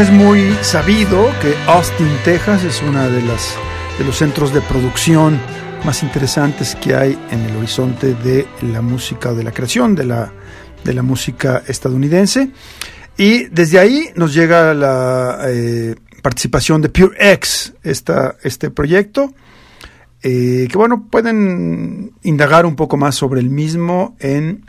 Es muy sabido que Austin, Texas es uno de, de los centros de producción más interesantes que hay en el horizonte de la música o de la creación de la, de la música estadounidense. Y desde ahí nos llega la eh, participación de Pure X, esta, este proyecto, eh, que bueno, pueden indagar un poco más sobre el mismo en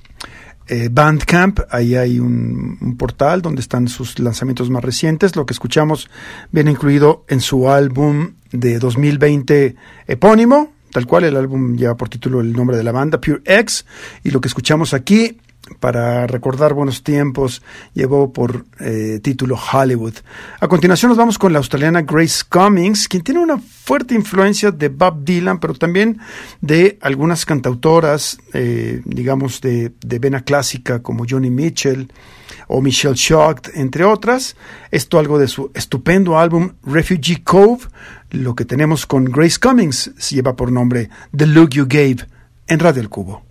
eh, Bandcamp, ahí hay un, portal donde están sus lanzamientos más recientes. Lo que escuchamos viene incluido en su álbum de 2020 epónimo, tal cual el álbum lleva por título el nombre de la banda, Pure X, y lo que escuchamos aquí para recordar buenos tiempos, llevó por eh, título Hollywood. A continuación nos vamos con la australiana Grace Cummings, quien tiene una fuerte influencia de Bob Dylan, pero también de algunas cantautoras, eh, digamos, de, de vena clásica como Johnny Mitchell o Michelle Shocked, entre otras. Esto algo de su estupendo álbum Refugee Cove. Lo que tenemos con Grace Cummings se lleva por nombre The Look You Gave en Radio El Cubo.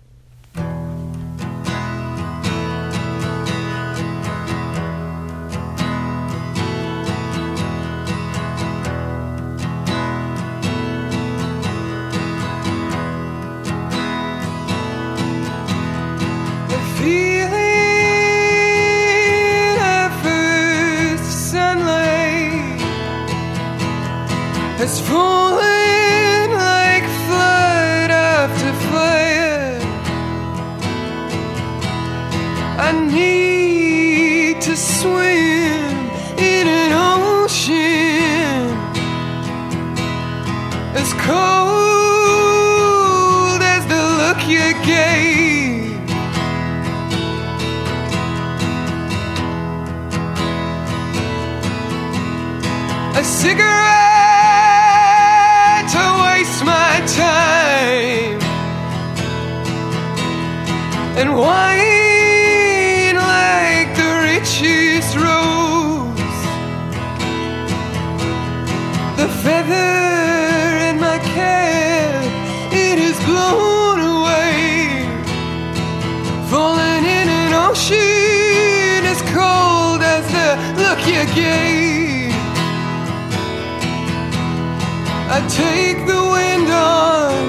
again. I take the wind on.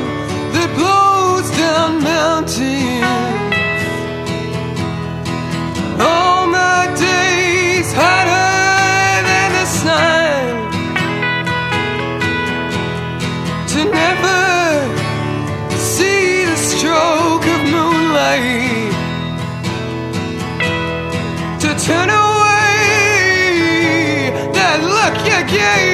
you.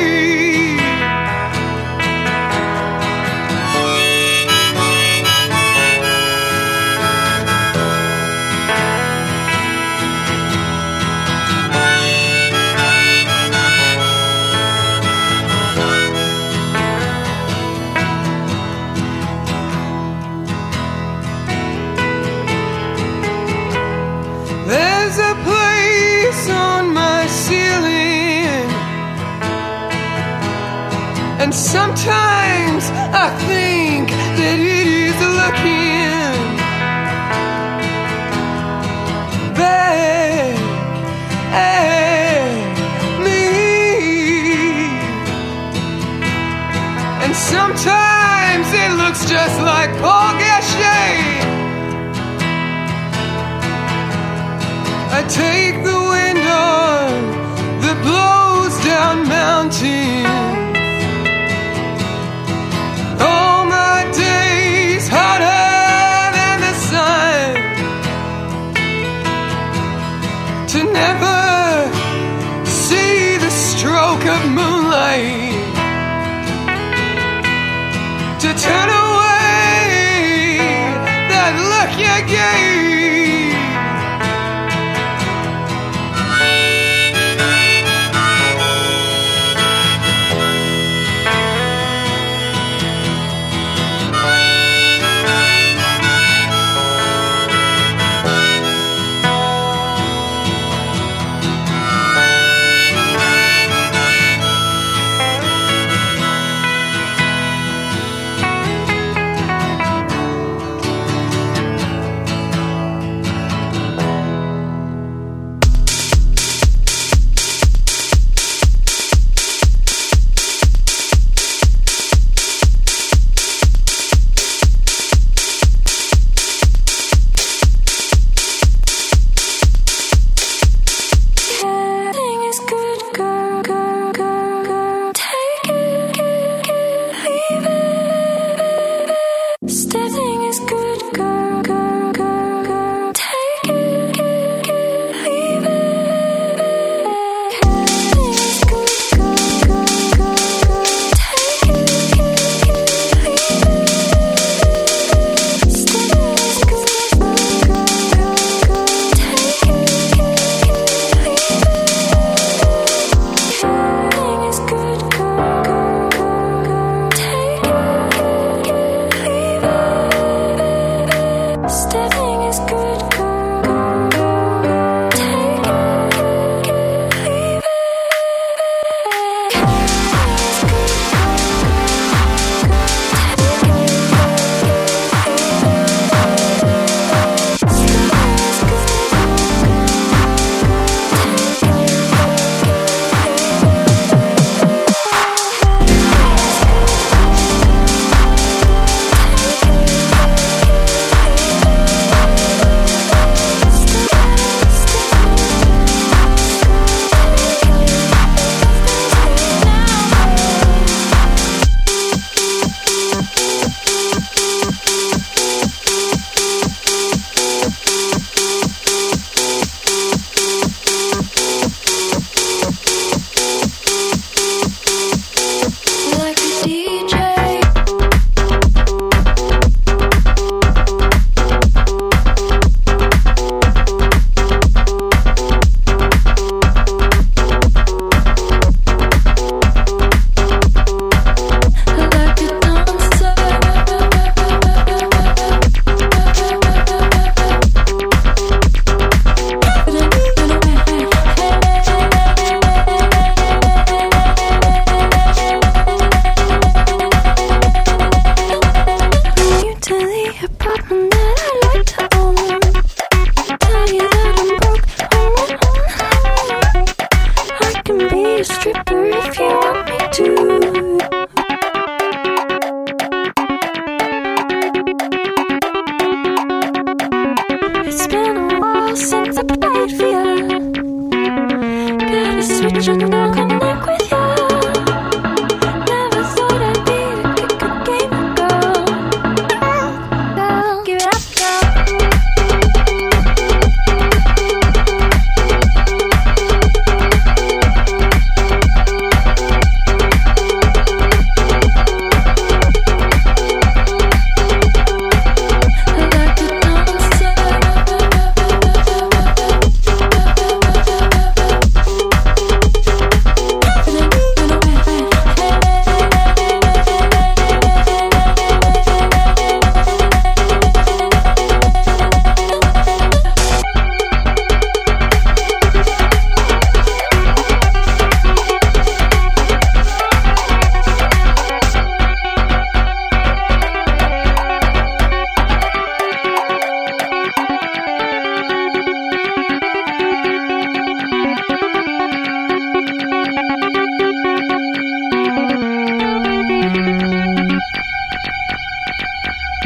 take the wind on that blows down mountains.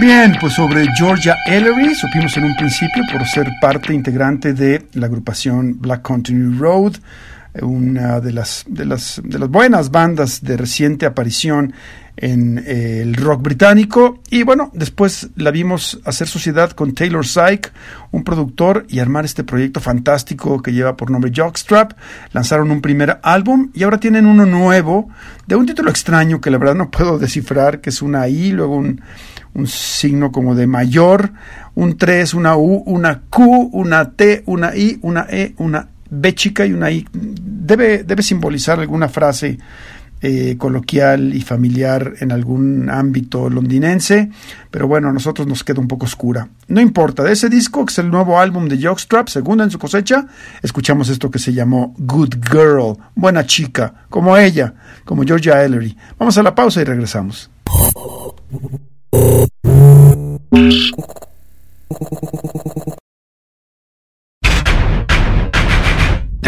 Bien, pues sobre Georgia Ellery supimos en un principio por ser parte integrante de la agrupación Black Country Road, una de las, de las, de las buenas bandas de reciente aparición en eh, el rock británico. Y bueno, después la vimos hacer sociedad con Taylor Syke, un productor, y armar este proyecto fantástico que lleva por nombre Jockstrap. Lanzaron un primer álbum y ahora tienen uno nuevo de un título extraño que la verdad no puedo descifrar, que es una I, luego un un signo como de mayor, un 3, una U, una Q, una T, una I, una E, una B chica y una I. Debe, debe simbolizar alguna frase eh, coloquial y familiar en algún ámbito londinense, pero bueno, a nosotros nos queda un poco oscura. No importa, de ese disco, que es el nuevo álbum de Jockstrap, segunda en su cosecha, escuchamos esto que se llamó Good Girl, buena chica, como ella, como Georgia Ellery. Vamos a la pausa y regresamos.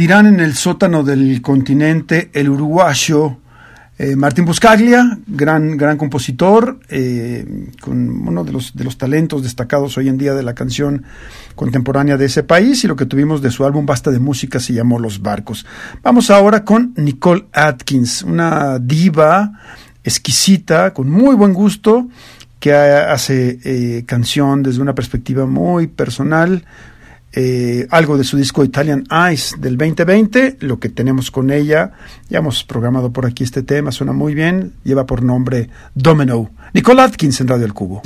Dirán en el sótano del continente el uruguayo eh, Martín Buscaglia, gran, gran compositor, eh, con uno de los, de los talentos destacados hoy en día de la canción contemporánea de ese país y lo que tuvimos de su álbum Basta de Música se llamó Los Barcos. Vamos ahora con Nicole Atkins, una diva exquisita, con muy buen gusto, que hace eh, canción desde una perspectiva muy personal, eh, algo de su disco Italian Eyes del 2020, lo que tenemos con ella, ya hemos programado por aquí este tema, suena muy bien, lleva por nombre Domino. Nicole Atkins en Radio El Cubo.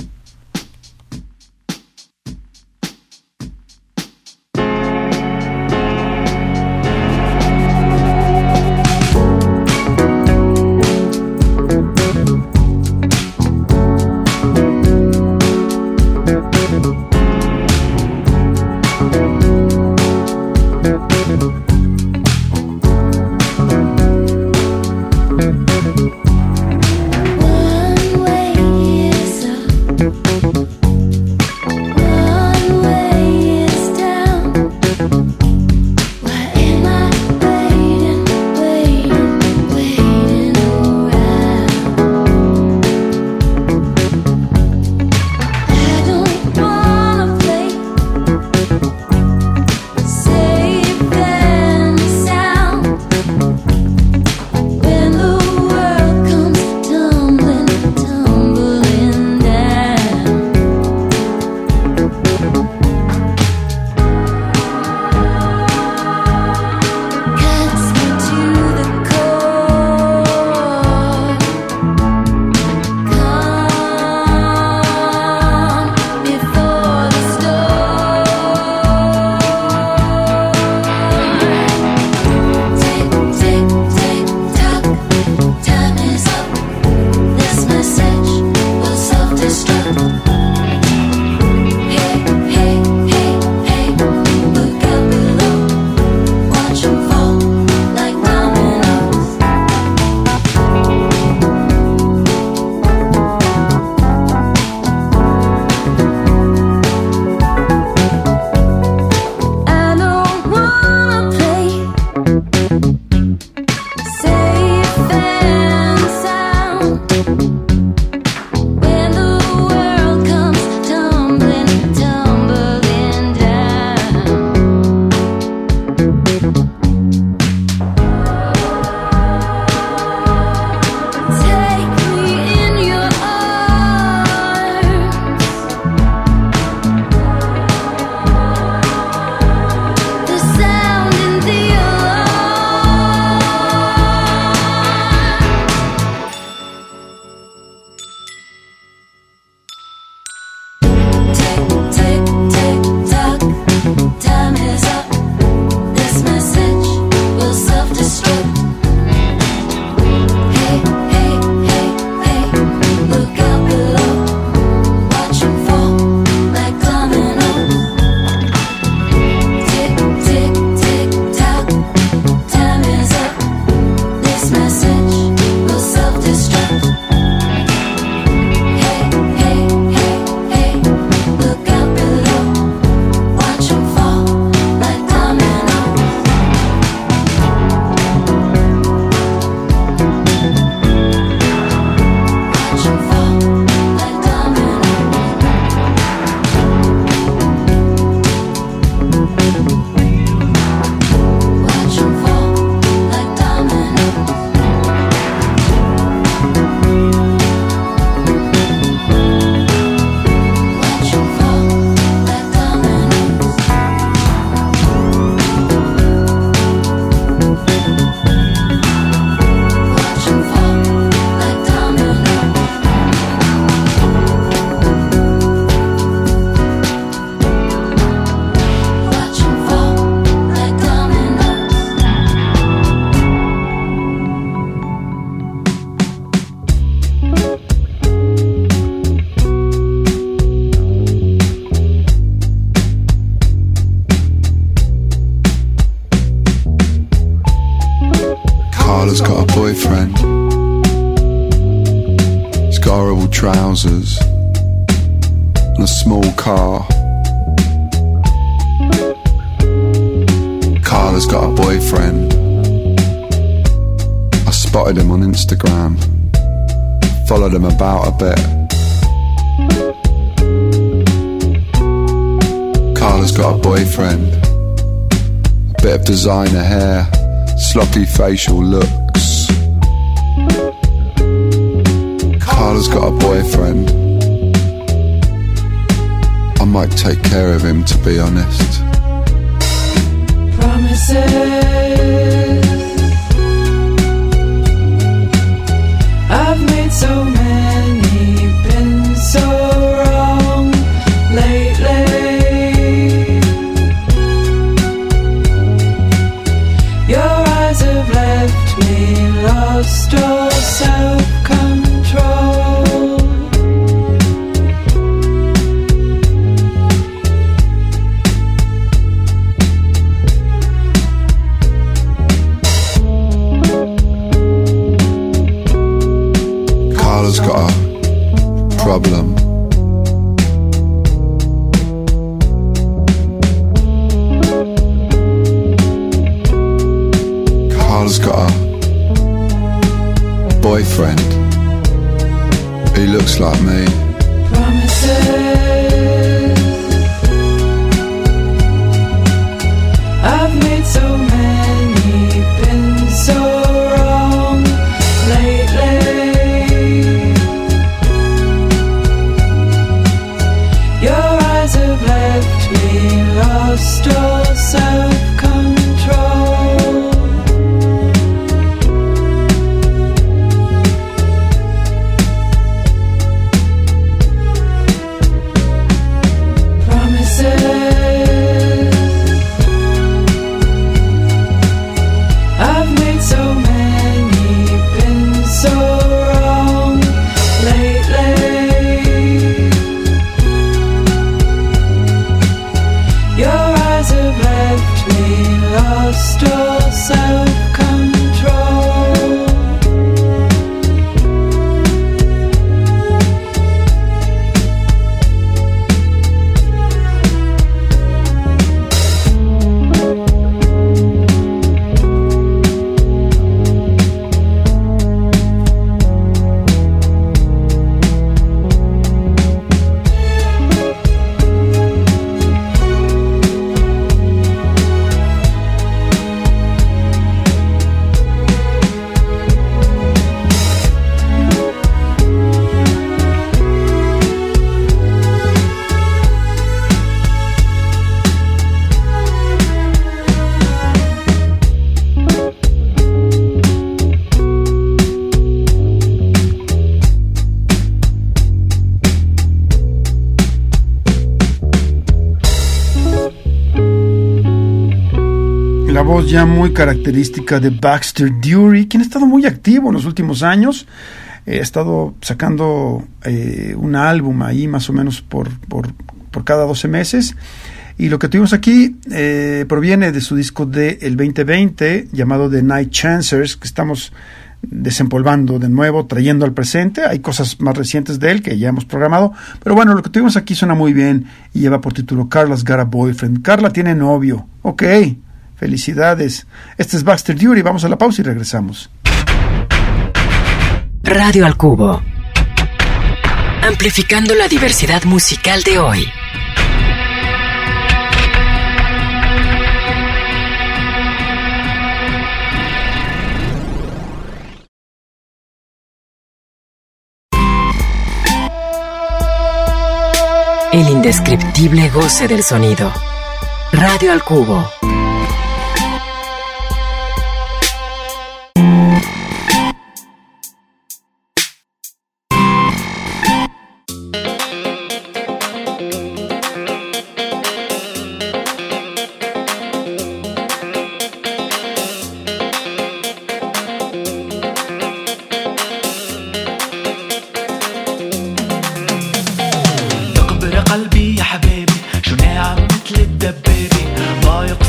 Boyfriend. Got horrible trousers and a small car. Carla's got a boyfriend. I spotted him on Instagram, followed him about a bit. Carla's got a boyfriend. A bit of designer hair, sloppy facial looks. Carla's got a boyfriend. I might take care of him to be honest. Promises. I've made so many, La voz ya muy característica de Baxter Dury, quien ha estado muy activo en los últimos años. Eh, ha estado sacando eh, un álbum ahí más o menos por, cada 12 meses. Y lo que tuvimos aquí eh, proviene de su disco del el 2020 llamado The Night Chancers, que estamos desempolvando de nuevo, trayendo al presente. Hay cosas más recientes de él que ya hemos programado. Pero bueno, lo que tuvimos aquí suena muy bien y lleva por título Carla's Got a Boyfriend. Carla tiene novio. Ok, felicidades. Este es Baxter Dury. Vamos a la pausa y regresamos. Radio al Cubo. Amplificando la diversidad musical de hoy. El indescriptible goce del sonido. Radio al Cubo. قلبي يا حبيبي شو ناعم مثل الدبابة ضايق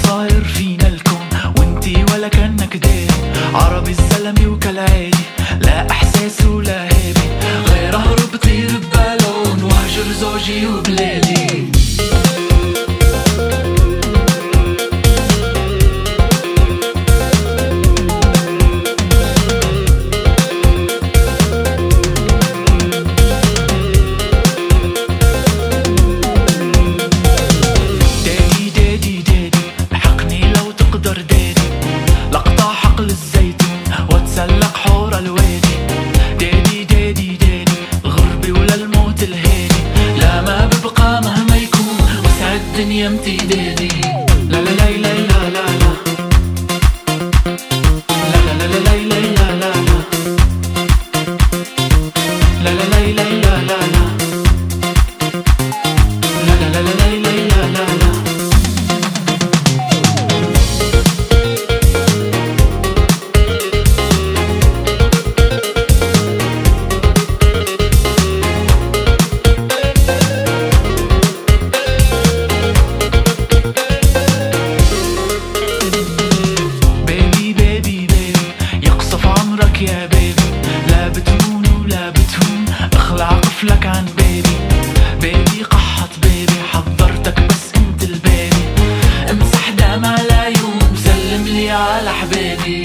لي على حبيبي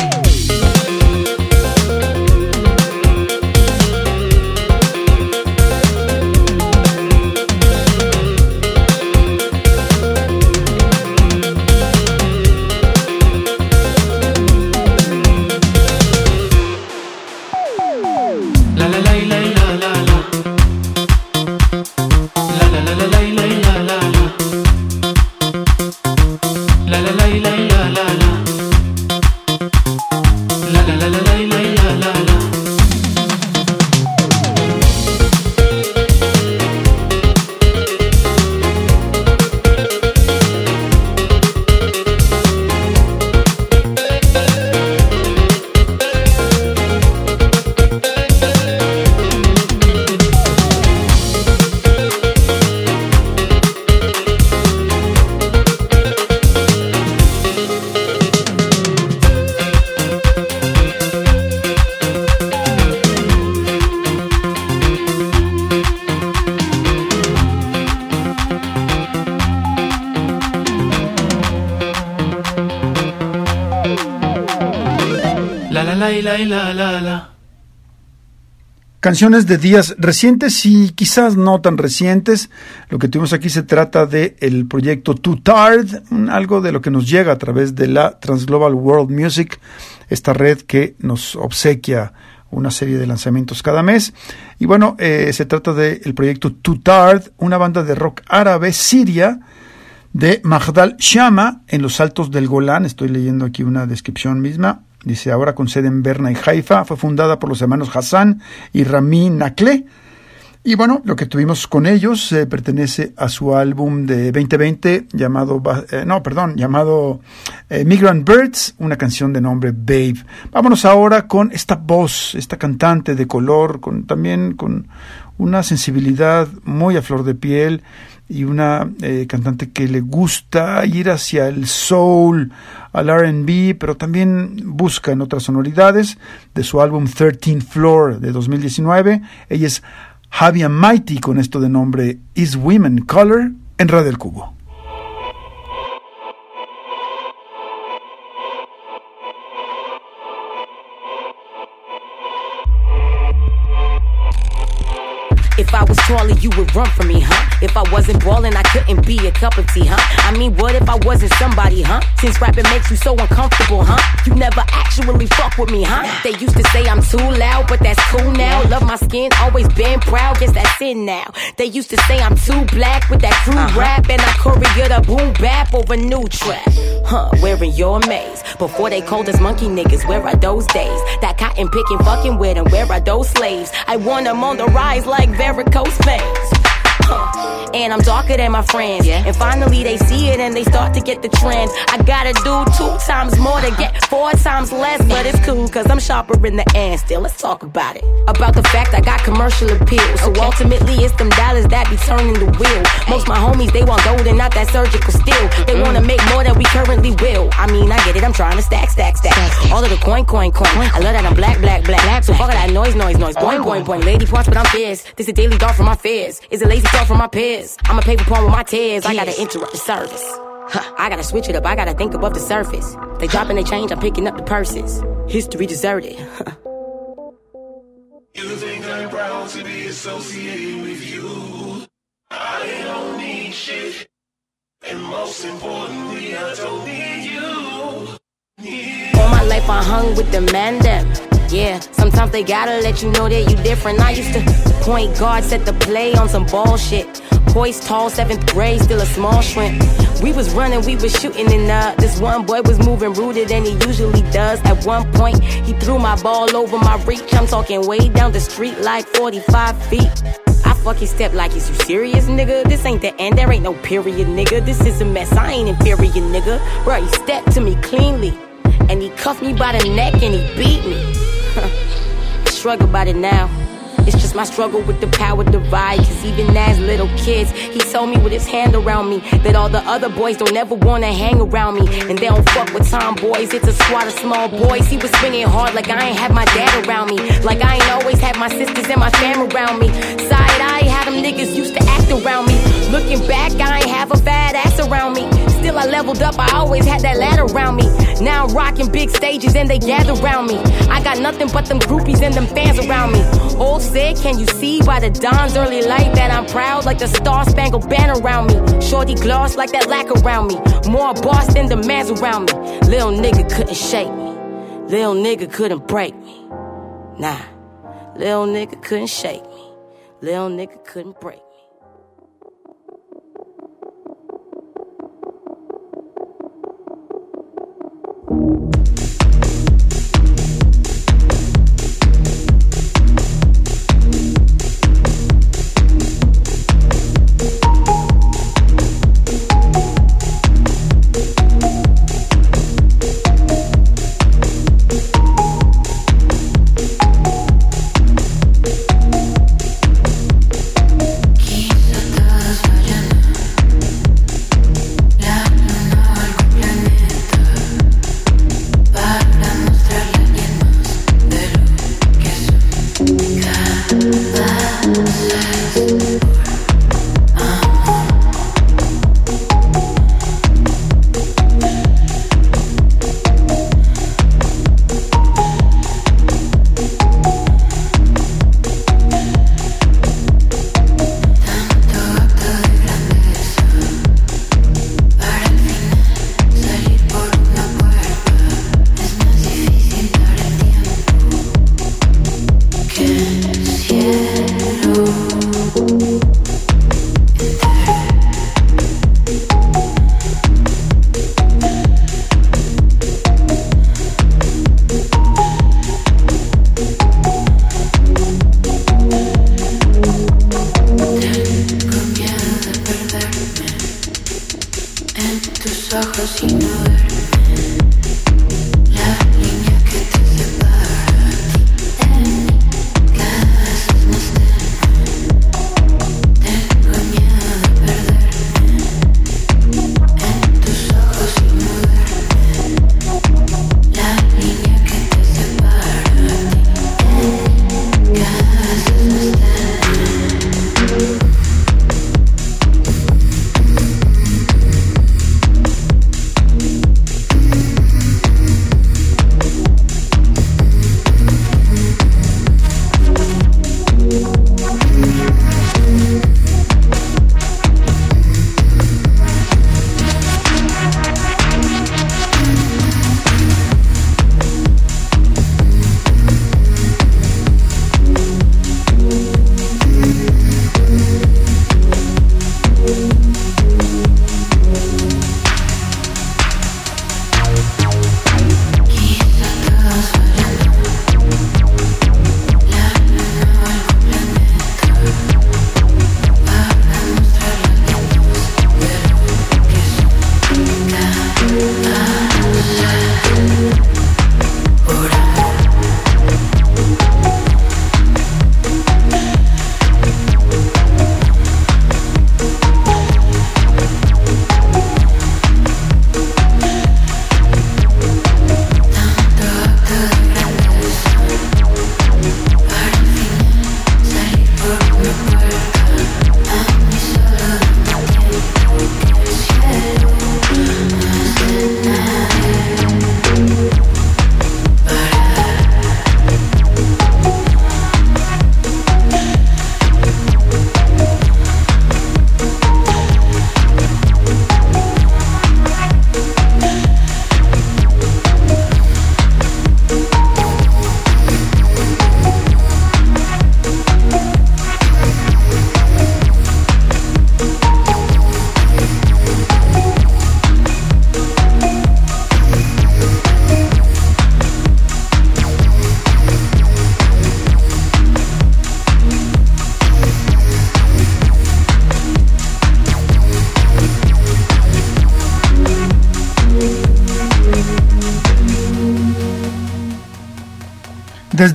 Canciones de días recientes y quizás no tan recientes. Lo que tuvimos aquí se trata de el proyecto Too un- algo de lo que nos llega a través de la Transglobal World Music, esta red que nos obsequia una serie de lanzamientos cada mes. Y bueno, eh, se trata del proyecto Too Tired, una banda de rock árabe siria de Magdal Shama en los altos del Golán. Estoy leyendo aquí una descripción misma. Dice ahora con sede en Berna y Haifa. Fue fundada por los hermanos Hassan y Rami Nakle. Y bueno, lo que tuvimos con ellos eh, pertenece a su álbum de 2020 llamado, eh, no, perdón, llamado eh, Migrant Birds, una canción de nombre Babe. Vámonos ahora con esta voz, esta cantante de color, con también con una sensibilidad muy a flor de piel y una eh, cantante que le gusta ir hacia el soul, al RB, pero también busca en otras sonoridades de su álbum 13 Floor de 2019. Ella es Javier Mighty con esto de nombre Is Women Color en Radio del Cubo. If I was taller, you would run from me, huh? If I wasn't ballin', I couldn't be a cup of tea, huh? I mean, what if I wasn't somebody, huh? Since rapping makes you so uncomfortable, huh? You never actually fuck with me, huh? They used to say I'm too loud, but that's cool now. Love my skin, always been proud, guess that's in now. They used to say I'm too black with that crude uh-huh. rap, and I courier the boom bap over new trap. Huh, wearing your maze. Before they called us monkey niggas, where are those days? That cotton picking fucking with them, where are those slaves? I want them on the rise like varicose veins. And I'm darker than my friends. And finally they see it and they start to get the trend. I gotta do two times more to get four times less, but it's cool cause I'm sharper in the end. Still, let's talk about it. About the fact I got commercial appeal. So ultimately it's them dollars that be turning the wheel. Most my homies they want gold and not that surgical steel. They wanna make more than we currently will. I mean, I get it, I'm trying to stack, stack, stack. All of the coin, coin, coin. I love that I'm black, black, black. So fuck all that noise, noise, noise. Boing, boing, boing. Lady parts, but I'm fierce. This a daily thought for my fears. It's a lazy thought from my peers. I'm a paper poem with my tears. I gotta interrupt the service. Huh, I gotta switch it up. I gotta think above the surface. They dropping they change. I'm picking up the purses. History deserted. You think I'm proud to be associated with you? I don't need shit. And most importantly, I don't need you. All my life I hung with the man them. Yeah, sometimes they gotta let you know that you different. I used to point guard, set the play on some bullshit. Poised tall, seventh grade, still a small shrimp. We was running, we was shooting, and uh, this one boy was moving ruder than he usually does. At one point, he threw my ball over my reach. I'm talking way down the street, like 45 feet. I fucking step like, is you serious, nigga? This ain't the end, there ain't no period, nigga. This is a mess, I ain't inferior, nigga. Bruh, he stepped to me cleanly, and he cuffed me by the neck and he beat me. Struggle about it now. It's just my struggle with the power divide. Cause even as little kids, he told me with his hand around me that all the other boys don't ever wanna hang around me. And they don't fuck with tomboys, it's a squad of small boys. He was swinging hard like I ain't have my dad around me. Like I ain't always had my sisters and my fam around me. Side eye, how them niggas used to act around me. Looking back, I ain't have a fat ass around me. Still, I leveled up, I always had that ladder around me. Now I'm rocking big stages and they gather around me. I got nothing but them groupies and them fans around me. Old said, can you see by the dawn's early light that I'm proud like the star spangled banner around me? Shorty gloss like that lack around me. More boss than the mans around me. Little nigga couldn't shake me. Little nigga couldn't break me. Nah, little nigga couldn't shake me. Little nigga couldn't break me.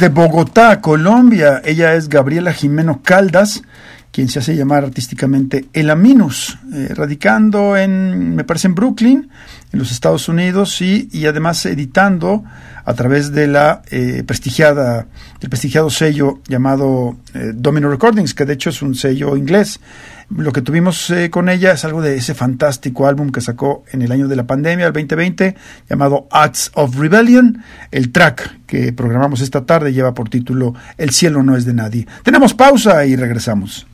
Desde Bogotá, Colombia, ella es Gabriela Jimeno Caldas, quien se hace llamar artísticamente Elaminus, eh, radicando en, me parece, en Brooklyn, en los Estados Unidos, y, y además editando a través de la eh, prestigiada, del prestigiado sello llamado eh, Domino Recordings, que de hecho es un sello inglés. Lo que tuvimos eh, con ella es algo de ese fantástico álbum que sacó en el año de la pandemia, el 2020, llamado Acts of Rebellion. El track que programamos esta tarde lleva por título El cielo no es de nadie. Tenemos pausa y regresamos.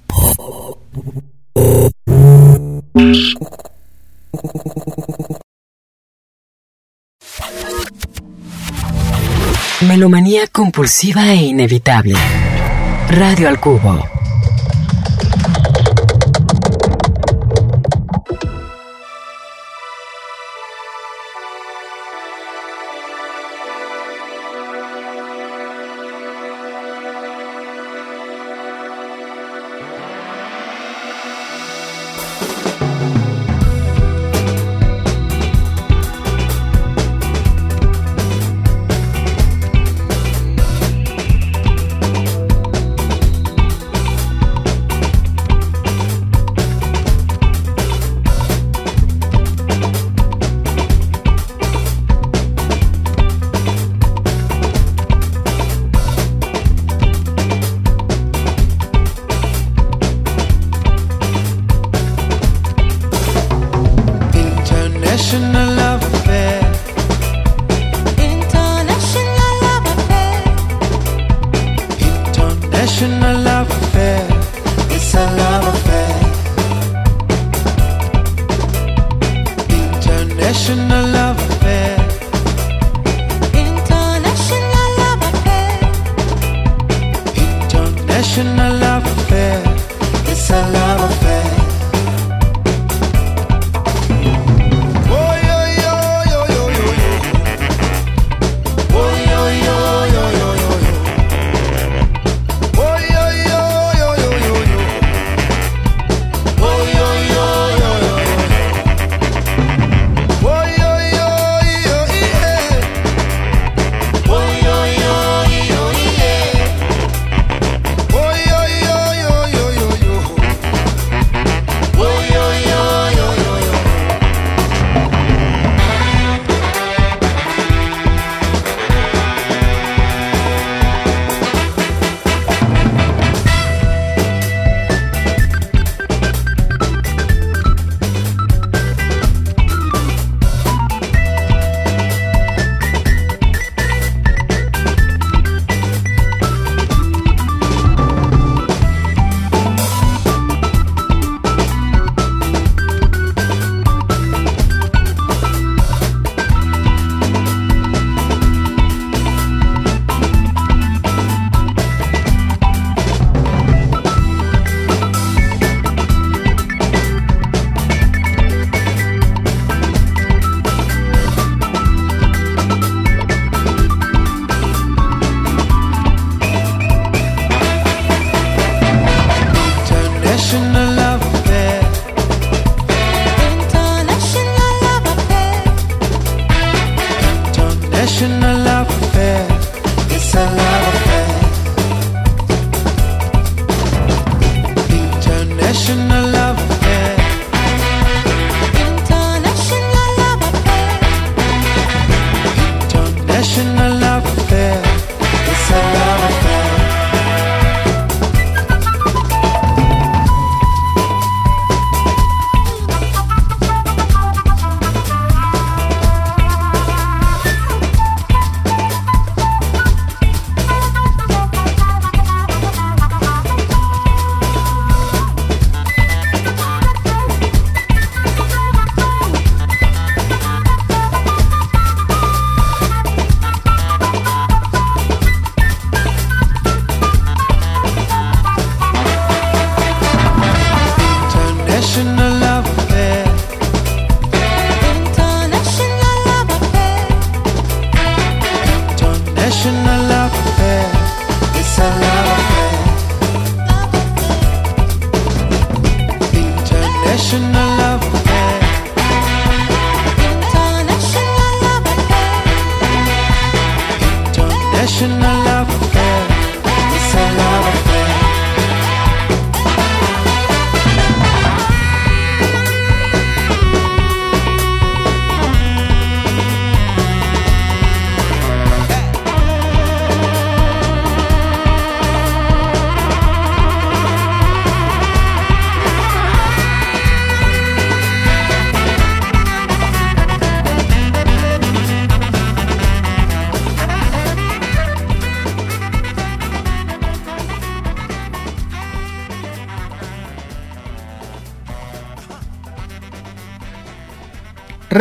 Melomanía compulsiva e inevitable. Radio al Cubo. National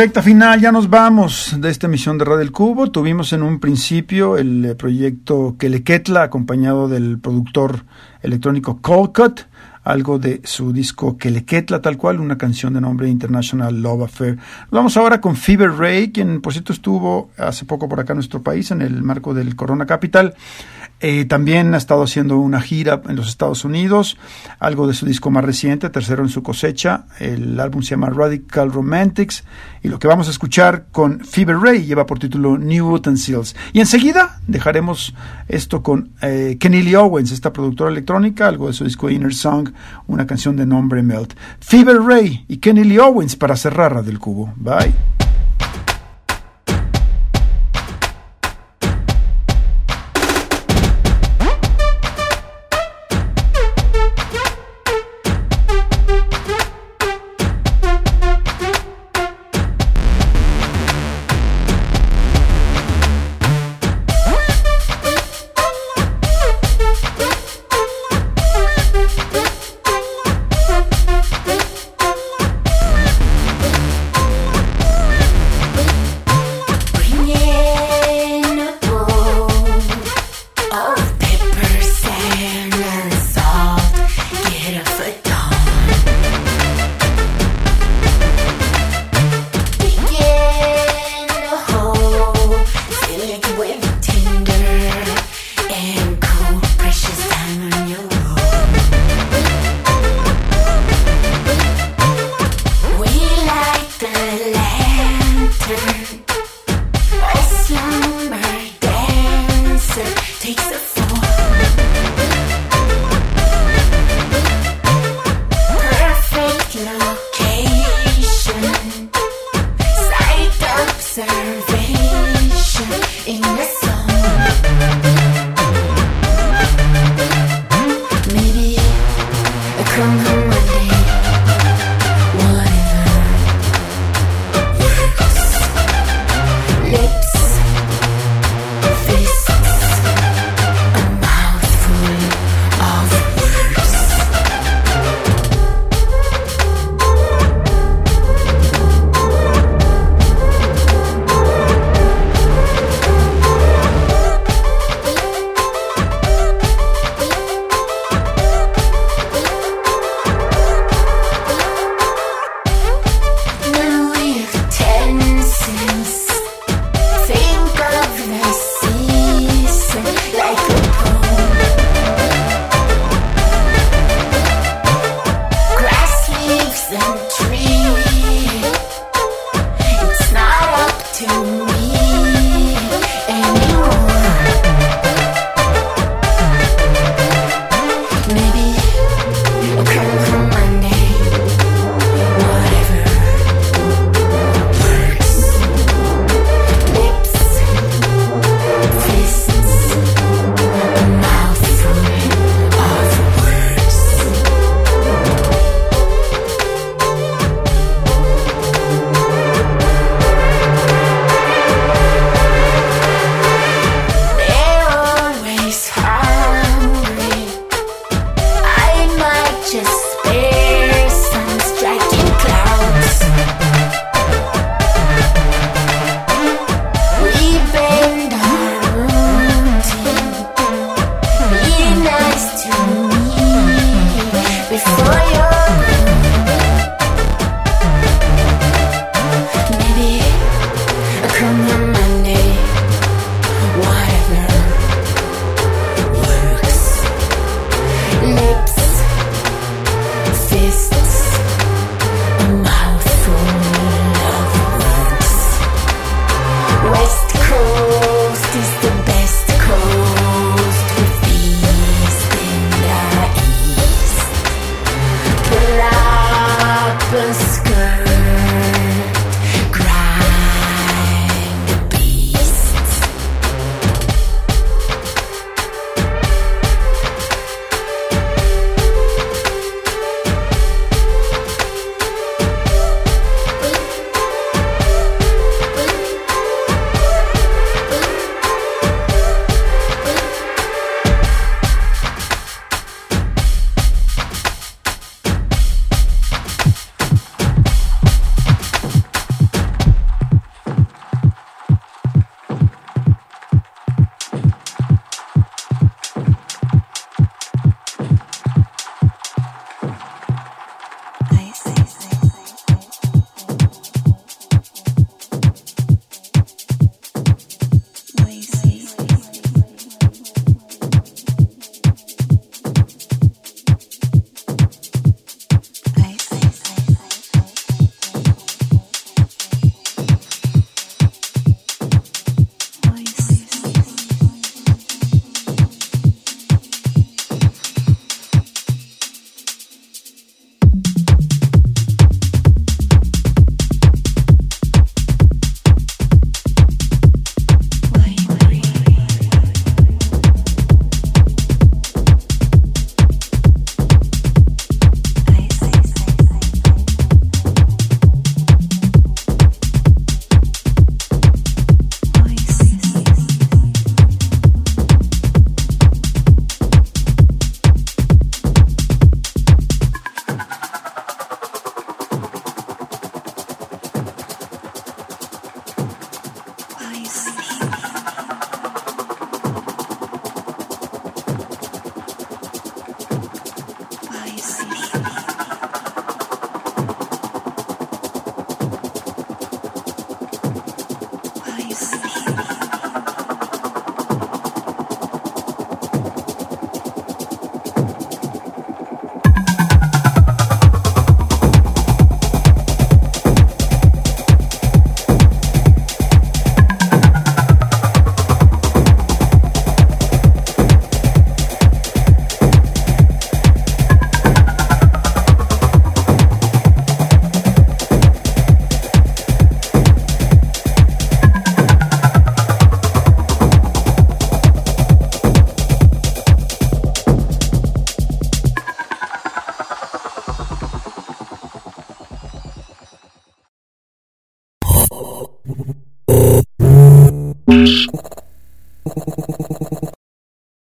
Recta final, ya nos vamos de esta emisión de Radio El Cubo. Tuvimos en un principio el eh, proyecto Keleketla, acompañado del productor electrónico Colcut, algo de su disco Keleketla, tal cual, una canción de nombre International Love Affair. Vamos ahora con Fever Ray, quien por cierto estuvo hace poco por acá en nuestro país en el marco del Corona Capital. Eh, también ha estado haciendo una gira en los Estados Unidos, algo de su disco más reciente, tercero en su cosecha. El álbum se llama Radical Romantics y lo que vamos a escuchar con Fever Ray lleva por título New Utensils. Y enseguida dejaremos esto con eh, Kenny Lee Owens, esta productora electrónica, algo de su disco Inner Song, una canción de nombre Melt. Fever Ray y Kenny Lee Owens para cerrar del Cubo. Bye.